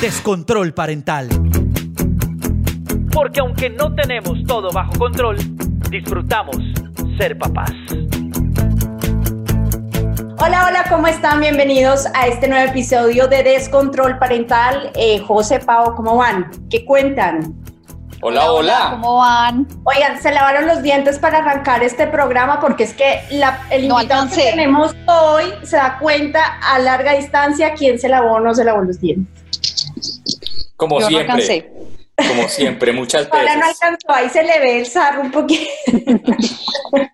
Descontrol Parental. Porque aunque no tenemos todo bajo control, disfrutamos ser papás. Hola, hola, ¿cómo están? Bienvenidos a este nuevo episodio de Descontrol Parental. Eh, José, Pau, ¿cómo van? ¿Qué cuentan? Hola, hola. ¿Cómo van? Oigan, se lavaron los dientes para arrancar este programa porque es que la- el No invitado que tenemos hoy se da cuenta a larga distancia quién se lavó o no se lavó los dientes. Como Yo no siempre. alcancé. Como siempre, muchas Ahora no veces. alcanzó, ahí se le ve el sarro un poquito.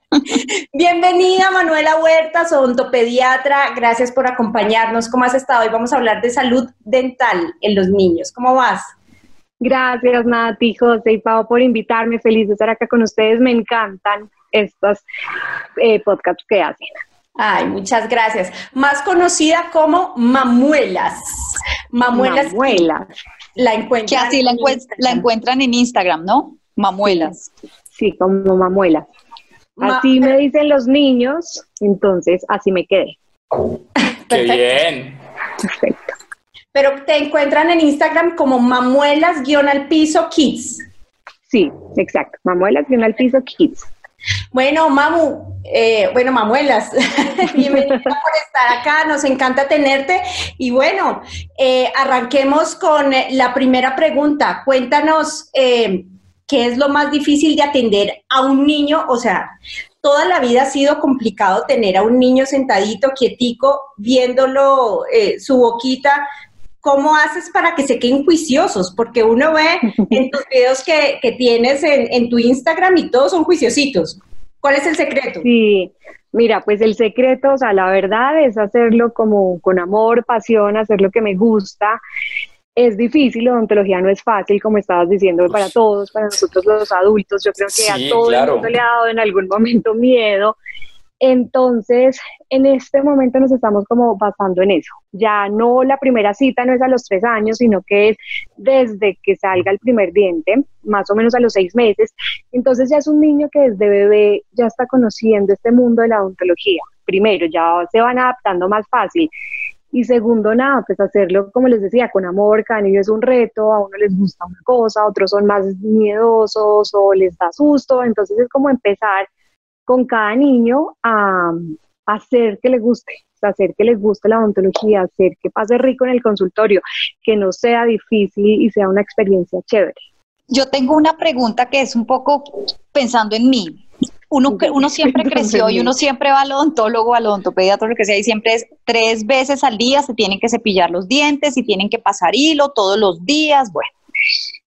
Bienvenida Manuela Huertas, odontopediatra. Gracias por acompañarnos. ¿Cómo has estado? Hoy vamos a hablar de salud dental en los niños. ¿Cómo vas? Gracias, Nati, José y Pau, por invitarme. Feliz de estar acá con ustedes. Me encantan estos eh, podcasts que hacen. Ay, muchas gracias. Más conocida como Mamuelas. Mamuelas. Mamuelas. La Que encuentran. así la, en encuent- Instagram. la encuentran en Instagram, ¿no? Mamuelas. Sí, como mamuelas. Ma- Así me dicen los niños, entonces así me quedé. Qué bien. Perfecto. Pero te encuentran en Instagram como Mamuelas-al piso kids. Sí, exacto. Mamuelas y al piso kids. Bueno, Mamu, eh, bueno, Mamuelas, bienvenida por estar acá, nos encanta tenerte. Y bueno, eh, arranquemos con eh, la primera pregunta. Cuéntanos qué es lo más difícil de atender a un niño, o sea, toda la vida ha sido complicado tener a un niño sentadito, quietico, viéndolo su boquita. ¿Cómo haces para que se queden juiciosos? Porque uno ve en tus videos que, que tienes en, en tu Instagram y todos son juiciositos. ¿Cuál es el secreto? Sí, mira, pues el secreto, o sea, la verdad es hacerlo como con amor, pasión, hacer lo que me gusta. Es difícil, la odontología no es fácil, como estabas diciendo, para todos, para nosotros los adultos. Yo creo que Sí, a todo claro. el mundo le ha dado en algún momento miedo. Entonces, en este momento nos estamos como basando en eso. Ya no la primera cita no es a los tres años, sino que es desde que salga el primer diente, más o menos a los seis meses. Entonces ya es un niño que desde bebé ya está conociendo este mundo de la odontología. Primero, ya se van adaptando más fácil. Y segundo, nada, pues hacerlo, como les decía, con amor, cada niño es un reto, a uno les gusta una cosa, a otros son más miedosos o les da susto, entonces es como empezar con cada niño a, a hacer que le guste, hacer que les guste la odontología, hacer que pase rico en el consultorio, que no sea difícil y sea una experiencia chévere. Yo tengo una pregunta que es un poco pensando en mí. Uno, uno siempre creció y uno siempre va al odontólogo, al odontopediatra, lo que sea, y siempre es tres veces al día se tienen que cepillar los dientes y tienen que pasar hilo todos los días, bueno,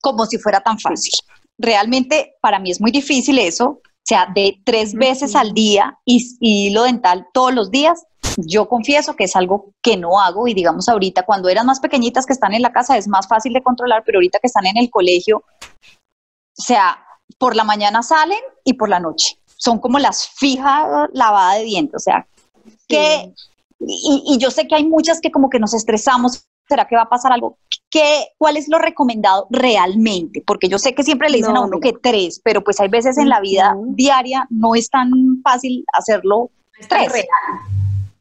como si fuera tan fácil. Realmente para mí es muy difícil eso, sea, de tres veces al día y, y hilo dental todos los días. Yo confieso que es algo que no hago y digamos ahorita cuando eran más pequeñitas que están en la casa es más fácil de controlar, pero ahorita que están en el colegio, o sea, por la mañana salen y por la noche. Son como las fijas lavadas de dientes, o sea, que, y, y yo sé que hay muchas que como que nos estresamos, ¿será que va a pasar algo? ¿Qué, ¿Cuál es lo recomendado realmente? Porque yo sé que siempre le dicen No, a uno que tres, pero pues hay veces en la vida diaria no es tan fácil hacerlo tres. real.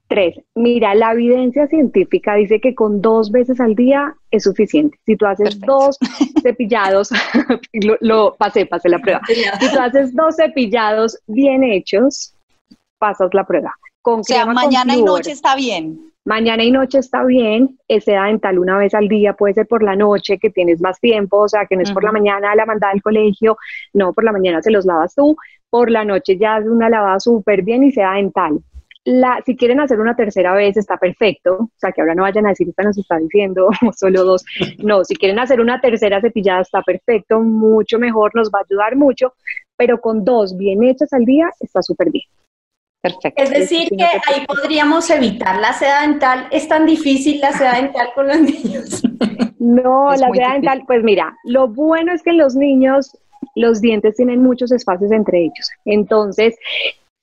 Tres, mira, la evidencia científica dice que con dos veces al día es suficiente. Si tú haces Perfecto. dos cepillados, lo, lo pasé, pasé la prueba. Si tú haces dos cepillados bien hechos, pasas la prueba. Con O sea, crema con mañana y noche está bien. Mañana y noche está bien, ese dental una vez al día, puede ser por la noche, que tienes más tiempo, o sea, que no es por la mañana la mandada al colegio, no, por la mañana se los lavas tú, por la noche ya es una lavada súper bien y sea dental. La, si quieren hacer una tercera vez, está perfecto, o sea, que ahora no vayan a decir, esta nos está diciendo solo dos, no, si quieren hacer una tercera cepillada, está perfecto, mucho mejor, nos va a ayudar mucho, pero con dos bien hechas al día, está súper bien. Perfecto. Es decir, que ahí podríamos evitar la seda dental. ¿Es tan difícil la seda dental con los niños? No, Es la seda difícil. dental, pues mira, lo bueno es que en los niños los dientes tienen muchos espacios entre ellos. Entonces,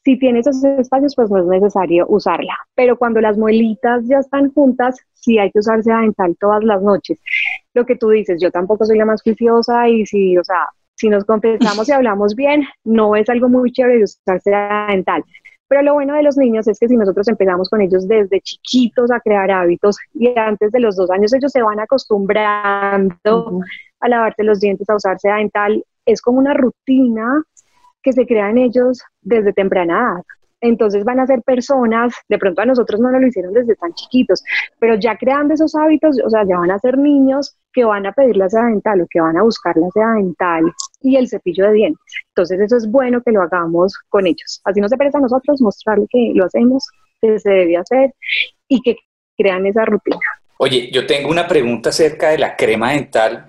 si tiene esos espacios, pues no es necesario usarla. Pero cuando las muelitas ya están juntas, sí hay que usar seda dental todas las noches. Lo que tú dices, yo tampoco soy la más juiciosa y si, o sea, si nos confesamos y hablamos bien, no es algo muy chévere de usar seda dental. Pero lo bueno de los niños es que si nosotros empezamos con ellos desde chiquitos a crear hábitos y antes de los dos años ellos se van acostumbrando a lavarse los dientes, a usar seda dental, es como una rutina que se crea en ellos desde temprana edad. Entonces van a ser personas, de pronto a nosotros no nos lo hicieron desde tan chiquitos, pero ya creando esos hábitos, o sea, ya van a ser niños que van a pedir la seda dental o que van a buscar la seda dental y el cepillo de dientes. Entonces eso es bueno que lo hagamos con ellos. Así no se parece a nosotros mostrarle que lo hacemos, que se debe hacer y que crean esa rutina. Oye, yo tengo una pregunta acerca de la crema dental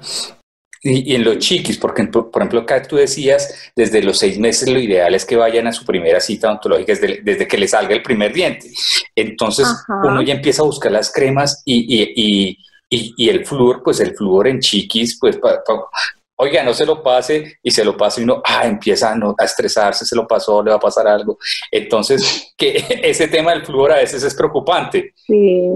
y, y en los chiquis, porque por por ejemplo acá tú decías, desde los seis meses lo ideal es que vayan a su primera cita odontológica desde, desde que le salga el primer diente. Entonces Ajá. uno ya empieza a buscar las cremas y, y, y, y- y el flúor, pues el flúor en chiquis, pues pa- Oiga, no se lo pase y se lo pasa y uno ah, empieza a, no- a estresarse, se lo pasó, le va a pasar algo. Entonces, que ese tema del flúor a veces es preocupante. Sí,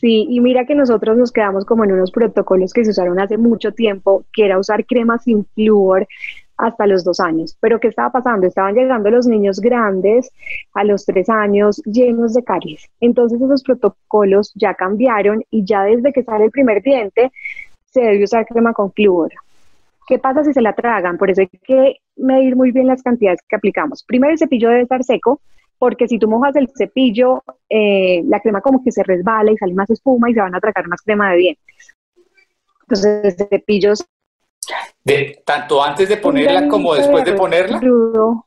sí, y mira que nosotros nos quedamos como en unos protocolos que se usaron hace mucho tiempo, que era usar crema sin flúor hasta los dos años. Pero ¿qué estaba pasando? Estaban llegando los niños grandes a los tres años llenos de caries. Entonces esos protocolos ya cambiaron y ya desde que sale el primer diente se debe usar crema con flúor. ¿Qué pasa si se la tragan? Por eso hay que medir muy bien las cantidades que aplicamos. Primero el cepillo debe estar seco, porque si tú mojas el cepillo, eh, la crema como que se resbala y sale más espuma y se van a tragar más crema de dientes. Entonces el cepillo es De, tanto antes de ponerla como después de ponerla. crudo.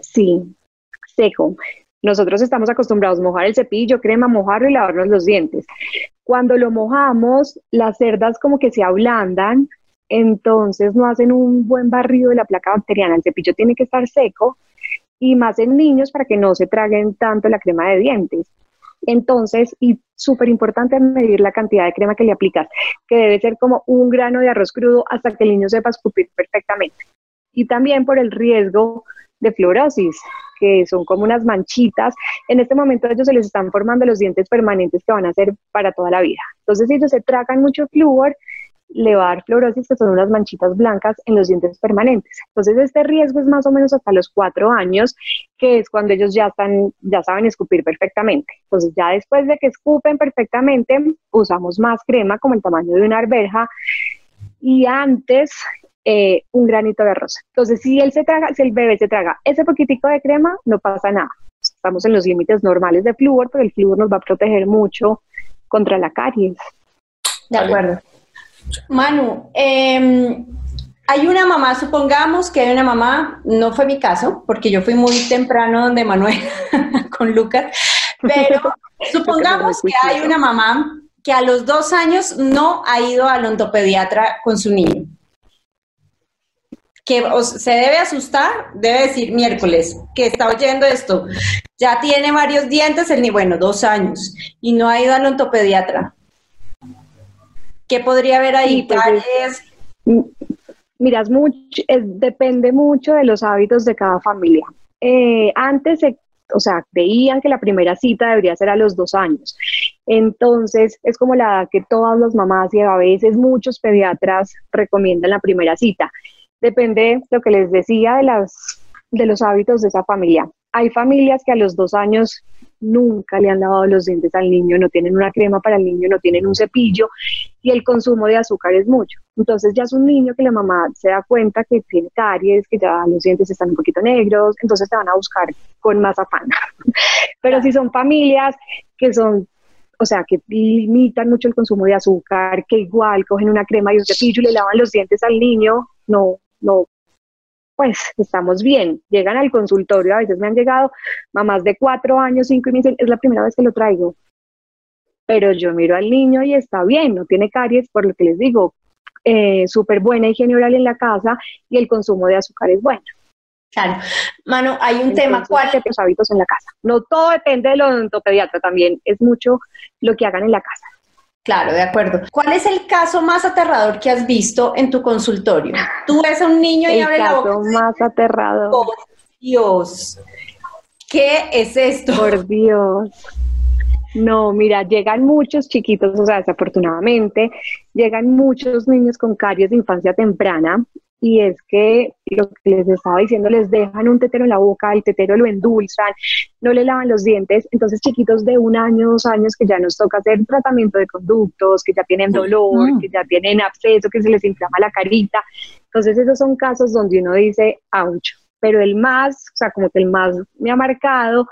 Sí, seco. Nosotros estamos acostumbrados a mojar el cepillo, crema, mojarlo y lavarnos los dientes. Cuando lo mojamos, las cerdas como que se ablandan, entonces no hacen un buen barrido de la placa bacteriana. El cepillo tiene que estar seco y más en niños para que no se traguen tanto la crema de dientes. Entonces, y súper importante medir la cantidad de crema que le aplicas, que debe ser como un grano de arroz crudo hasta que el niño sepa escupir perfectamente. Y también por el riesgo de fluorosis, que son como unas manchitas. En este momento a ellos se les están formando los dientes permanentes que van a ser para toda la vida. Entonces, ellos se tragan mucho flúor, le va a dar fluorosis, que son unas manchitas blancas en los dientes permanentes. Entonces, este riesgo es más o menos hasta los cuatro años, que es cuando ellos ya están, ya saben escupir perfectamente. Entonces, ya después de que escupen perfectamente, usamos más crema, como el tamaño de una arveja, y antes eh, un granito de arroz. Entonces, si él se traga, si el bebé se traga ese poquitico de crema, no pasa nada. Estamos en los límites normales de flúor, pero el flúor nos va a proteger mucho contra la caries. De Vale. acuerdo. Manu, eh, hay una mamá, supongamos que hay una mamá, no fue mi caso, porque yo fui muy temprano donde Manuel con Lucas, pero supongamos que hay una mamá que a los dos años no ha ido al ontopediatra con su niño. Que se debe asustar, debe decir miércoles, que está oyendo esto, ya tiene varios dientes, el ni bueno, dos años, y no ha ido al ontopediatra. ¿Qué podría haber ahí? Pues es- Miras, mucho, es- depende mucho de los hábitos de cada familia. Eh, antes, se- o sea, creían que la primera cita debería ser a los dos años. Entonces, es como la edad que todas las mamás y a veces muchos pediatras recomiendan la primera cita. Depende, lo que les decía, de, las, de los hábitos de esa familia. Hay familias que a los dos años nunca le han lavado los dientes al niño, no tienen una crema para el niño, no tienen un cepillo y el consumo de azúcar es mucho. Entonces ya es un niño que la mamá se da cuenta que tiene caries, que ya los dientes están un poquito negros, entonces te van a buscar con más afán. Pero si son familias que son, o sea, que limitan mucho el consumo de azúcar, que igual cogen una crema y un cepillo y le lavan los dientes al niño, no, no, pues estamos bien. Llegan al consultorio, a veces me han llegado mamás de cuatro años, cinco y me dicen, es la primera vez que lo traigo pero yo miro al niño y está bien, no tiene caries, por lo que les digo, eh, súper buena higiene oral en la casa y el consumo de azúcar es bueno. Claro. Mano, hay un tema, Entonces, ¿cuál? que los hábitos en la casa. No todo depende del odontopediatra, también es mucho lo que hagan en la casa. Claro, de acuerdo. ¿Cuál es el caso más aterrador que has visto en tu consultorio? Tú ves a un niño y El abre la boca. caso más aterrador. Por Dios, ¿qué es esto? Por Dios. No, mira, llegan muchos chiquitos, o sea, desafortunadamente, llegan muchos niños con caries de infancia temprana y es que lo que les estaba diciendo, les dejan un tetero en la boca, el tetero lo endulzan, no le lavan los dientes, entonces chiquitos de un año, dos años que ya nos toca hacer tratamiento de conductos, que ya tienen dolor, Mm. que ya tienen absceso, que se les inflama la carita, entonces esos son casos donde uno dice, ouch, pero el más, o sea, como que el más me ha marcado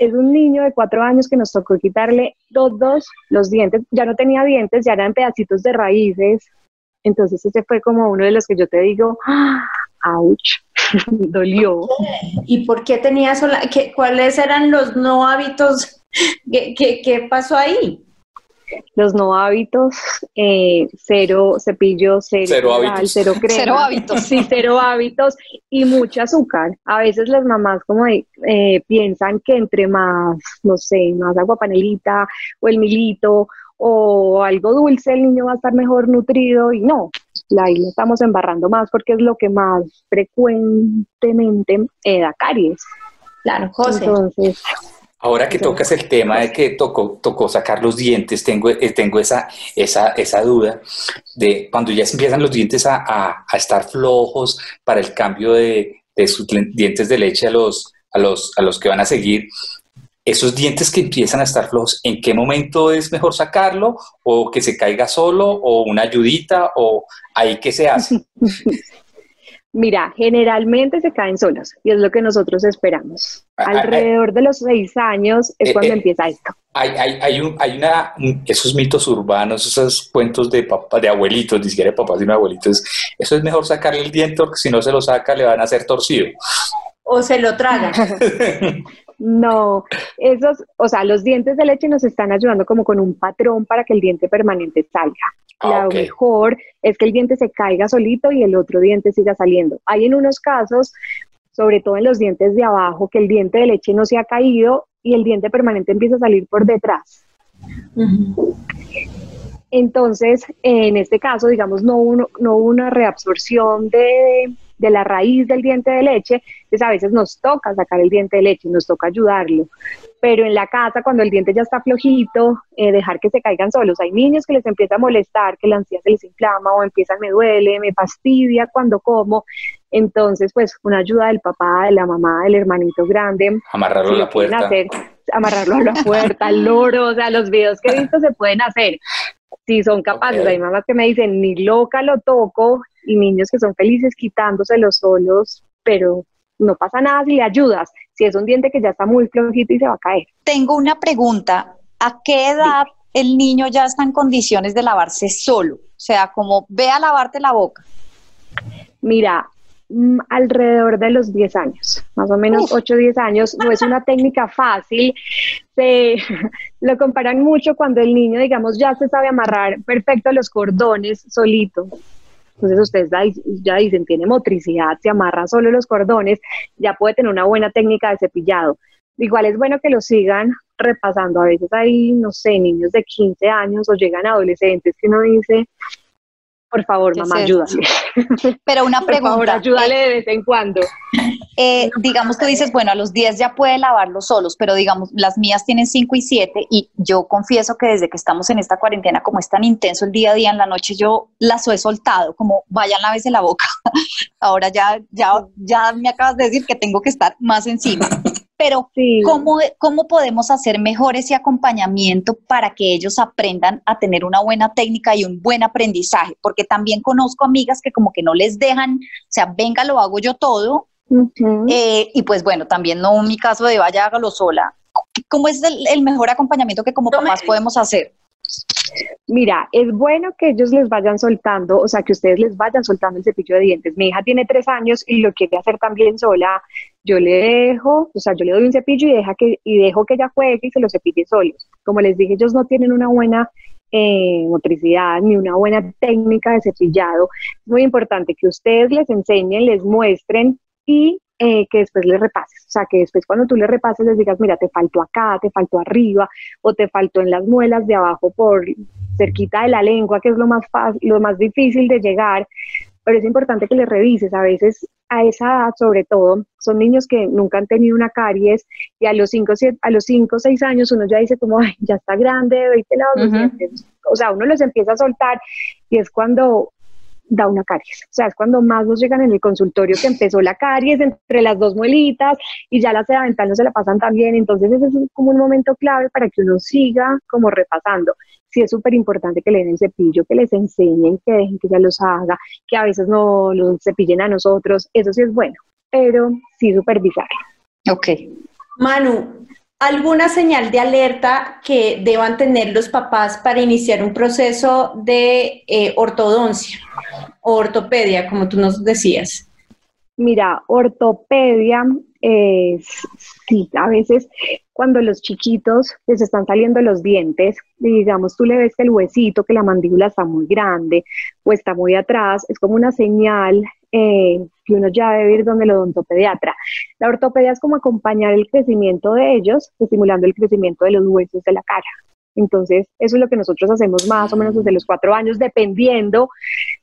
es un niño de cuatro años que nos tocó quitarle todos los dientes, ya no tenía dientes, ya eran pedacitos de raíces, entonces ese fue como uno de los que yo te digo, ¡ah! ouch, dolió. ¿Y por qué tenía eso? la- qué- ¿Cuáles eran los no hábitos? ¿Qué, qué, qué pasó ahí? Los no hábitos, eh, cero cepillo, cero, Cero hábitos. cero crema. Cero hábitos. Sí, cero hábitos y mucho azúcar. A veces las mamás como de, eh, piensan que entre más, no sé, más agua panelita o el milito o algo dulce, el niño va a estar mejor nutrido y no, la ahí lo estamos embarrando más porque es lo que más frecuentemente eh, da caries. Claro, José. Entonces, Ahora que tocas el tema de que tocó, tocó sacar los dientes, tengo, eh, tengo esa, esa, esa duda de cuando ya empiezan los dientes a, a- a estar flojos para el cambio de, de sus dientes de leche a los, a, los, a los que van a seguir, esos dientes que empiezan a estar flojos, ¿en qué momento es mejor sacarlo? ¿O que se caiga solo? ¿O una ayudita? ¿O ahí qué se hace? Mira, generalmente se caen solos y es lo que nosotros esperamos. Alrededor de los seis años es Eh, cuando eh. empieza esto. Hay, hay, hay, un, hay una, un- esos mitos urbanos, esos cuentos de papá, de abuelitos, ni siquiera de papás, sino de abuelitos. Eso es mejor sacarle el diente porque si no se lo saca le van a hacer torcido. O se lo tragan. No, esos, o sea, los dientes de leche nos están ayudando como con un patrón para que el diente permanente salga. Ah, Lo mejor es que el diente se caiga solito y el otro diente siga saliendo. Hay en unos casos, sobre todo en los dientes de abajo, que el diente de leche no se ha caído y el diente permanente empieza a salir por detrás. Entonces, en este caso, digamos, no hubo, no hubo una reabsorción de, de la raíz del diente de leche, entonces a veces nos toca sacar el diente de leche, nos toca ayudarlo. Pero en la casa, cuando el diente ya está flojito, eh, dejar que se caigan solos. Hay niños que les empieza a molestar, que la ansiedad se les inflama o empiezan, me duele, me fastidia cuando como. Entonces, pues, una ayuda del papá, de la mamá, del hermanito grande, Amarrarlo a la puerta. hacer, amarrarlo a la puerta, al loro, o sea, los videos que he visto se pueden hacer. Si son capaces, hay mamás que me dicen, ni loca lo toco, y niños que son felices quitándoselos solos, pero no pasa nada si le ayudas. Si es un diente que ya está muy flojito y se va a caer. Tengo una pregunta. ¿A qué edad el niño ya está en condiciones de lavarse solo? O sea, como ve a lavarte la boca. Mira, mm, alrededor de los 10 años, más o menos Uf. 8 o 10 años, no es una técnica fácil, se lo comparan mucho cuando el niño, digamos, ya se sabe amarrar perfecto los cordones solito. Entonces ustedes ya, dicen, tiene motricidad, se amarra solo los cordones, ya puede tener una buena técnica de cepillado. Igual es bueno que lo sigan repasando. A veces hay, no sé, niños de 15 años o llegan adolescentes que uno dice, por favor, ¿Qué es mamá, esto? Pero una Por favor, pregunta. ayúdale de vez en cuando. Eh, digamos, tú dices, bueno, a los 10 ya puede lavarlos solos, pero digamos, las mías tienen 5 y 7 y yo confieso que desde que estamos en esta cuarentena, como es tan intenso el día a día en la noche, yo las he soltado, como vayan la vez en la boca. Ahora ya, ya, ya me acabas de decir que tengo que estar más encima. Pero, Sí. ¿cómo, ¿cómo podemos hacer mejor ese acompañamiento para que ellos aprendan a tener una buena técnica y un buen aprendizaje? Porque también conozco amigas que como que no les dejan, o sea, venga, lo hago yo todo, eh, y pues bueno, también no mi caso de vaya, hágalo sola. ¿Cómo es el, el mejor acompañamiento que como Tome- papás podemos hacer? Mira, es bueno que ellos les vayan soltando, o sea, que ustedes les vayan soltando el cepillo de dientes. Mi hija tiene tres años y lo quiere hacer también sola. Yo le dejo, o sea, yo le doy un cepillo y, deja que, y dejo que ella juegue y se lo cepille solos. Como les dije, ellos no tienen una buena eh, motricidad ni una buena técnica de cepillado. Es muy importante que ustedes les enseñen, les muestren y eh, que después le repases. O sea, que después cuando tú le repases les digas, mira, te faltó acá, te faltó arriba, o te faltó en las muelas de abajo por cerquita de la lengua, que es lo más fácil, lo más difícil de llegar. Pero es importante que le revises. A veces a esa edad, sobre todo, son niños que nunca han tenido una caries y a los 5 a los cinco, 6 años uno ya dice como, ay, ya está grande, veinte lados O sea, uno los empieza a soltar y es cuando da una caries. O sea, es cuando más nos llegan en el consultorio que empezó la caries entre las dos muelitas y ya la seda dental no se la pasan tan bien. Entonces, ese es como un momento clave para que uno siga como repasando. Sí es súper importante que le den el cepillo, que les enseñen, que dejen que ya los haga, que a veces no los cepillen a nosotros. Eso sí es bueno, pero sí supervisar. Ok. Manu, ¿Alguna señal de alerta que deban tener los papás para iniciar un proceso de eh, ortodoncia o ortopedia, como tú nos decías? Mira, ortopedia es, sí, a veces cuando los chiquitos les están saliendo los dientes, digamos, tú le ves que el huesito, que la mandíbula está muy grande o está muy atrás, es como una señal eh, que uno ya debe ir donde el odontopediatra. La ortopedia es como acompañar el crecimiento de ellos, estimulando el crecimiento de los huesos de la cara. Entonces, eso es lo que nosotros hacemos más o menos desde los cuatro años, dependiendo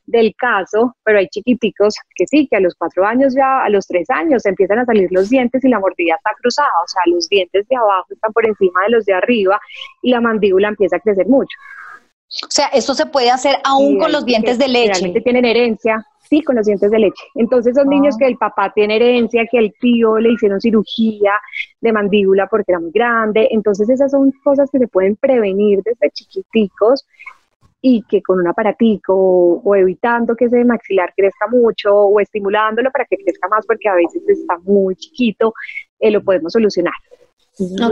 del caso, pero hay chiquiticos que sí, que a los cuatro años ya, a los tres años empiezan a salir los dientes y la mordida está cruzada, o sea, los dientes de abajo están por encima de los de arriba y la mandíbula empieza a crecer mucho. O sea, esto se puede hacer aún con los dientes de leche. Realmente tienen herencia, sí, con los dientes de leche. Entonces son niños ah. que el papá tiene herencia, que el tío le hicieron cirugía de mandíbula porque era muy grande. Entonces esas son cosas que se pueden prevenir desde chiquiticos y que con un aparatico o, evitando que ese maxilar crezca mucho o estimulándolo para que crezca más porque a veces está muy chiquito, eh, lo podemos solucionar.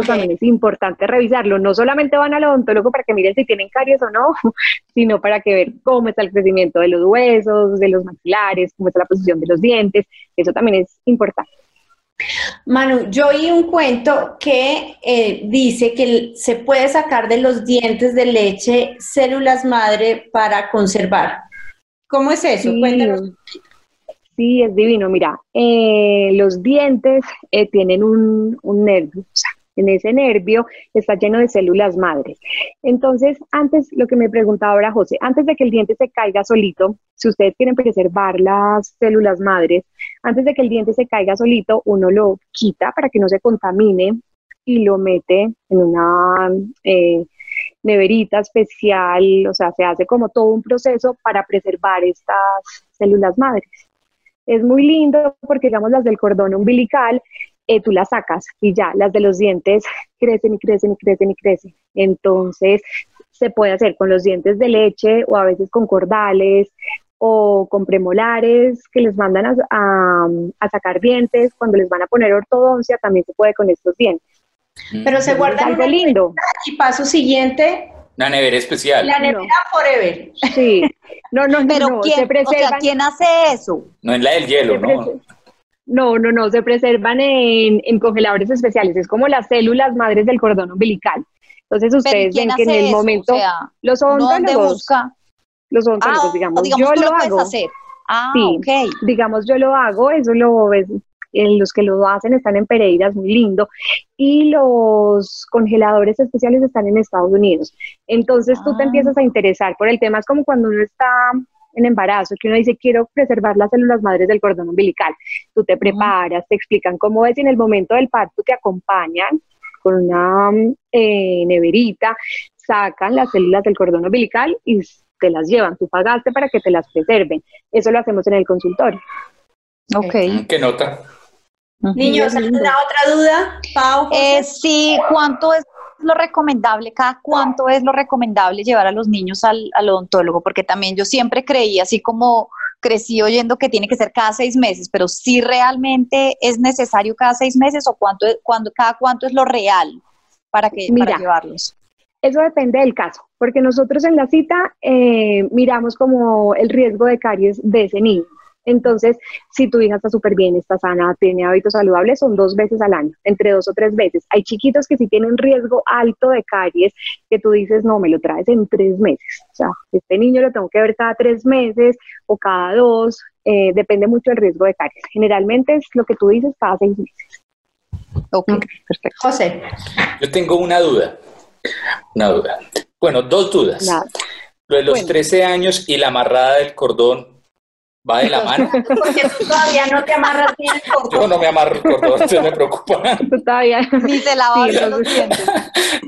también es importante revisarlo. No solamente van al odontólogo para que miren si tienen caries o no, sino para que ver cómo está el crecimiento de los huesos, de los maxilares, cómo está la posición de los dientes. Eso también es importante. Manu, yo oí un cuento que eh, dice que se puede sacar de los dientes de leche células madre para conservar. ¿Cómo es eso? Sí, Cuéntanos. Sí, es divino. Mira, eh, los dientes eh, tienen un, un nervio, o sea, en ese nervio está lleno de células madres. Entonces, antes, lo que me preguntaba ahora José, antes de que el diente se caiga solito, si ustedes quieren preservar las células madres, antes de que el diente se caiga solito, uno lo quita para que no se contamine y lo mete en una eh, neverita especial, o sea, se hace como todo un proceso para preservar estas células madres. Es muy lindo porque, digamos, las del cordón umbilical eh, tú las sacas y ya, las de los dientes crecen y crecen y crecen y crecen. Entonces, se puede hacer con los dientes de leche o a veces con cordales o con premolares que les mandan a, sacar dientes. Cuando les van a poner ortodoncia, también se puede con estos dientes. Pero se guarda algo lindo. Y paso siguiente. La nevera especial. La nevera forever. Sí. No, no, Pero no, ¿quién, se o sea, ¿quién hace eso? No es la del hielo, ¿no? No, no, no, se preservan en, congeladores especiales, es como las células madres del cordón umbilical. Entonces ustedes ven que en el momento los odontólogos, busca? Los odontólogos, ah, digamos, digamos, yo tú lo, lo hago. Hacer. Ah, sí, okay. digamos yo lo hago, eso lo ves, los que lo hacen están en Pereira, es muy lindo, y los congeladores especiales están en Estados Unidos. Entonces tú te Ah. empiezas a interesar por el tema, es como cuando uno está en embarazo, que uno dice, quiero preservar las células madres del cordón umbilical. Tú te preparas, te explican cómo es y en el momento del parto te acompañan con una eh, neverita, sacan las células del cordón umbilical y te las llevan. Tú pagaste para que te las preserven. Eso lo hacemos en el consultorio. Ok. Mm, ¿Qué nota? Niños. ¿alguna otra duda? Pau? Eh, sí, ¿cuánto es lo recomendable, cada cuánto es lo recomendable llevar a los niños al, al odontólogo? Porque también yo siempre creí, así como crecí oyendo que tiene que ser cada seis meses, pero si realmente es necesario cada seis meses o cuánto, cuando, cada cuánto es lo real para, que, para llevarlos. Eso depende del caso, porque nosotros en la cita eh, miramos como el riesgo de caries de ese niño. Entonces, si tu hija está súper bien, está sana, tiene hábitos saludables, son dos veces al año, entre dos o tres veces. Hay chiquitos que sí tienen riesgo alto de caries, que tú dices, no, me lo traes en tres meses. O sea, este niño lo tengo que ver cada tres meses o cada dos, eh, depende mucho del riesgo de caries. Generalmente es lo que tú dices cada seis meses. Ok, perfecto. José, Yo tengo una duda. Una duda. Bueno, dos dudas. Nada. Lo de los Bueno. 13 años y la amarrada del cordón va de la mano. porque tú todavía no te amarras bien el Yo cordón. no me amarro el cordón, se me preocupa. Tú todavía. Ni se lavar Sí, los dientes.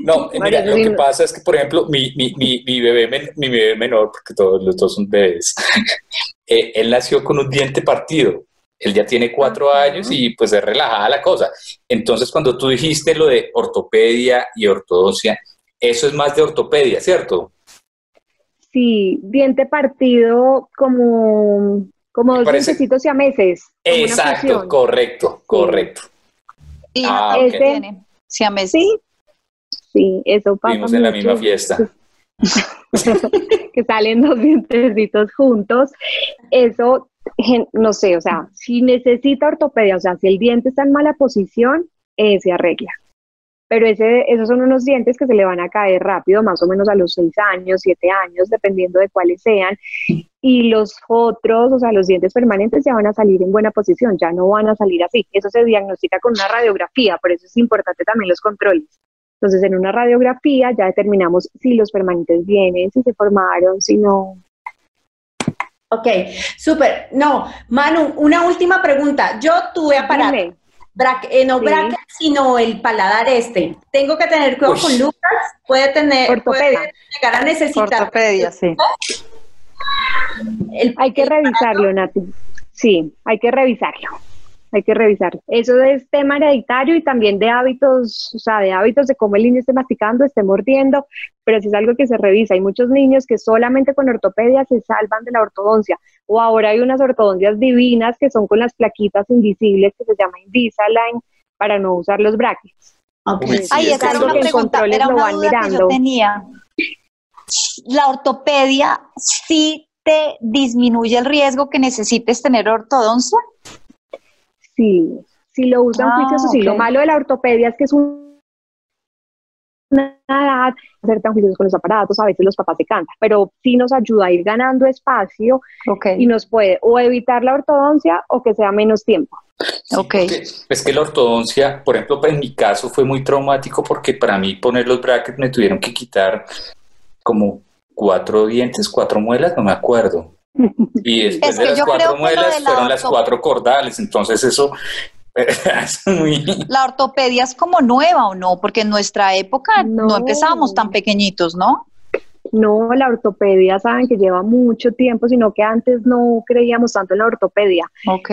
No, mira, lo que pasa es que, por ejemplo, mi, mi, mi, mi bebé, men- mi bebé menor, porque todos los dos son bebés, eh, él nació con un diente partido. Él ya tiene cuatro años y pues es relajada la cosa. Entonces, cuando tú dijiste lo de ortopedia y ortodoncia, eso es más de ortopedia, ¿cierto? Sí, diente partido como, como dos dientecitos y a meses. Exacto, correcto, correcto. Y Ah, ok. tiene. Sí, a meses. Sí, sí, eso pasa Vimos en la misma fiesta. que salen dos dientecitos juntos. Eso, no sé, o sea, si necesita ortopedia, o sea, si el diente está en mala posición, eh, se arregla. Pero ese, esos son unos dientes que se le van a caer rápido, más o menos a los seis años, siete años, dependiendo de cuáles sean. Y los otros, o sea, los dientes permanentes ya van a salir en buena posición, ya no van a salir así. Eso se diagnostica con una radiografía, por eso es importante también los controles. Entonces, en una radiografía ya determinamos si los permanentes vienen, si se formaron, si no. Ok, súper. No, Manu, una última pregunta. Yo tuve aparato, Dime. Braque- eh, no Sí. bracket, sino el paladar este. Tengo que tener cuidado Uy. con Lucas, puede tener, Ortopedia. puede llegar a necesitar. Ortopedia, sí. el- Hay que el revisarlo, Nati. Sí, hay que revisarlo. Hay que revisarlo. Eso es tema hereditario y también de hábitos, o sea, de hábitos de cómo el niño esté masticando, esté mordiendo, pero sí es algo que se revisa. Hay muchos niños que solamente con ortopedia se salvan de la ortodoncia. O ahora hay unas ortodoncias divinas que son con las plaquitas invisibles que se llama Invisalign para no usar los brackets. Ok. Uy, sí, Ay, es esa que era una pregunta, controles era lo una van duda que yo mirando. tenía. La ortopedia sí te disminuye el riesgo que necesites tener ortodoncia. Sí, si lo usan Ah, juiciosos, sí. Lo malo de la ortopedia es que es un- una edad ser tan juiciosos con los aparatos, a veces los papás se cansan, pero sí nos ayuda a ir ganando espacio y nos puede o evitar la ortodoncia o que sea menos tiempo. Sí, Ok. porque Es que la ortodoncia, por ejemplo, en mi caso fue muy traumático porque para mí poner los brackets me tuvieron que quitar como cuatro dientes, cuatro muelas, no me acuerdo. Y después Es de las cuatro muelas la fueron las cuatro cordales, entonces eso es muy... La ortopedia es como nueva o no, porque en nuestra época no, No. empezábamos tan pequeñitos, ¿no? No, la ortopedia saben que lleva mucho tiempo, sino que antes no creíamos tanto en la ortopedia.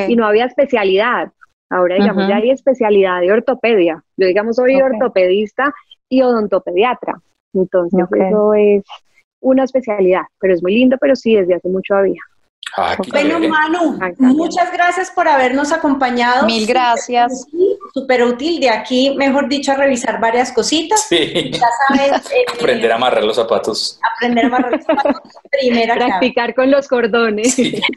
Y no había especialidad. Ahora, digamos, ya hay especialidad de ortopedia. Yo, digamos, soy ortopedista y odontopediatra. Entonces, Ok. eso es una especialidad, pero es muy lindo, pero sí, desde hace mucho había. Ah, Bueno. Manu, muchas gracias por habernos acompañado. Mil gracias. Súper útil. De aquí, mejor dicho, a revisar varias cositas. Sí, Ya sabes, eh, aprender a amarrar los zapatos. aprender a amarrar los zapatos, primera clave. Practicar con los cordones. Sí.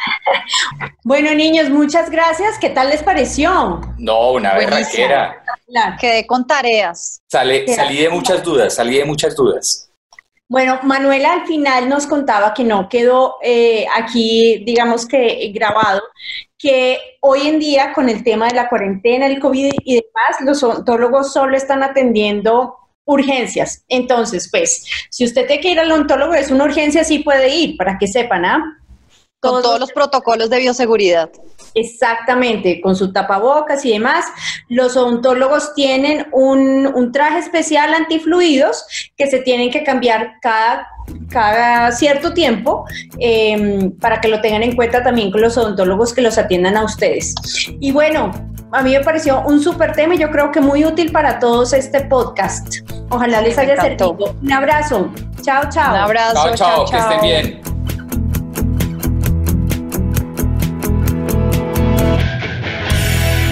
Bueno, niños, muchas gracias. ¿Qué tal les pareció? No, una berraquera. Claro. Quedé con tareas. Sale, salí de muchas dudas, salí de muchas dudas. Bueno, Manuela al final nos contaba que no quedó eh, aquí, digamos que grabado, que hoy en día con el tema de la cuarentena, el COVID y demás, los odontólogos solo están atendiendo urgencias. Entonces, pues, si usted tiene que ir al odontólogo, es una urgencia, sí puede ir, para que sepan, ¿ah? Con todos los protocolos de bioseguridad. Exactamente, con su tapabocas y demás. Los odontólogos tienen un, un traje especial antifluidos que se tienen que cambiar cada, cada cierto tiempo eh, para que lo tengan en cuenta también con los odontólogos que los atiendan a ustedes. Y bueno, a mí me pareció un súper tema y yo creo que muy útil para todos este podcast. Ojalá les me haya encantó. servido. Un abrazo. Chao, chao. Un abrazo. Chao, chao, que estén bien.